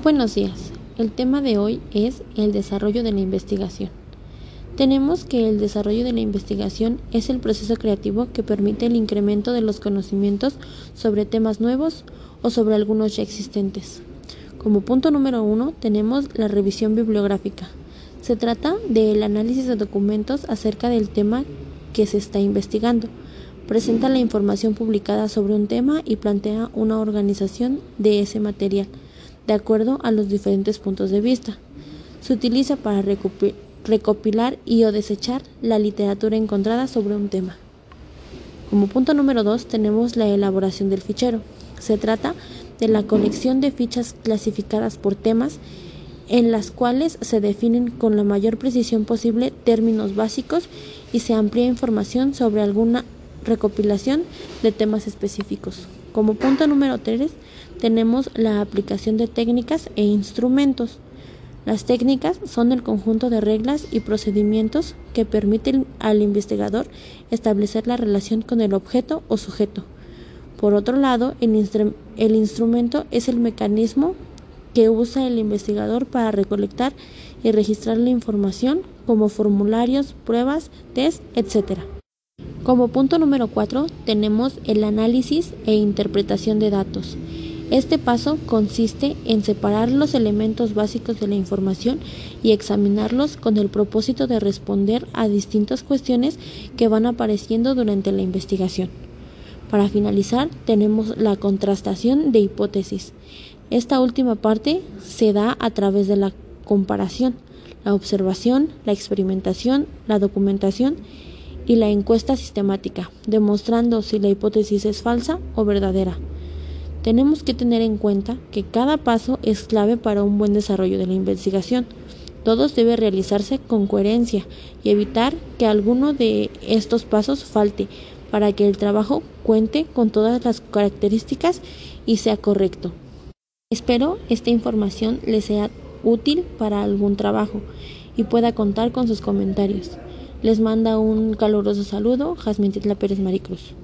Buenos días. El tema de hoy es el desarrollo de la investigación. Tenemos que el desarrollo de la investigación es el proceso creativo que permite el incremento de los conocimientos sobre temas nuevos o sobre algunos ya existentes. Como punto número uno tenemos la revisión bibliográfica. Se trata del análisis de documentos acerca del tema que se está investigando. Presenta la información publicada sobre un tema y plantea una organización de ese material de acuerdo a los diferentes puntos de vista. Se utiliza para recopilar y o desechar la literatura encontrada sobre un tema. Como punto número 2 tenemos la elaboración del fichero. Se trata de la colección de fichas clasificadas por temas en las cuales se definen con la mayor precisión posible términos básicos y se amplía información sobre alguna recopilación de temas específicos. Como punto número 3 tenemos la aplicación de técnicas e instrumentos. Las técnicas son el conjunto de reglas y procedimientos que permiten al investigador establecer la relación con el objeto o sujeto. Por otro lado, el, el instrumento es el mecanismo que usa el investigador para recolectar y registrar la información como formularios, pruebas, test, etc. Como punto número 4 tenemos el análisis e interpretación de datos. Este paso consiste en separar los elementos básicos de la información y examinarlos con el propósito de responder a distintas cuestiones que van apareciendo durante la investigación. Para finalizar, tenemos la contrastación de hipótesis. Esta última parte se da a través de la comparación, la observación, la experimentación, la documentación y la encuesta sistemática, demostrando si la hipótesis es falsa o verdadera. Tenemos que tener en cuenta que cada paso es clave para un buen desarrollo de la investigación. Todos debe realizarse con coherencia y evitar que alguno de estos pasos falte para que el trabajo cuente con todas las características y sea correcto. Espero esta información les sea útil para algún trabajo y pueda contar con sus comentarios. Les manda un caluroso saludo, Jasmine Titla Pérez Maricruz.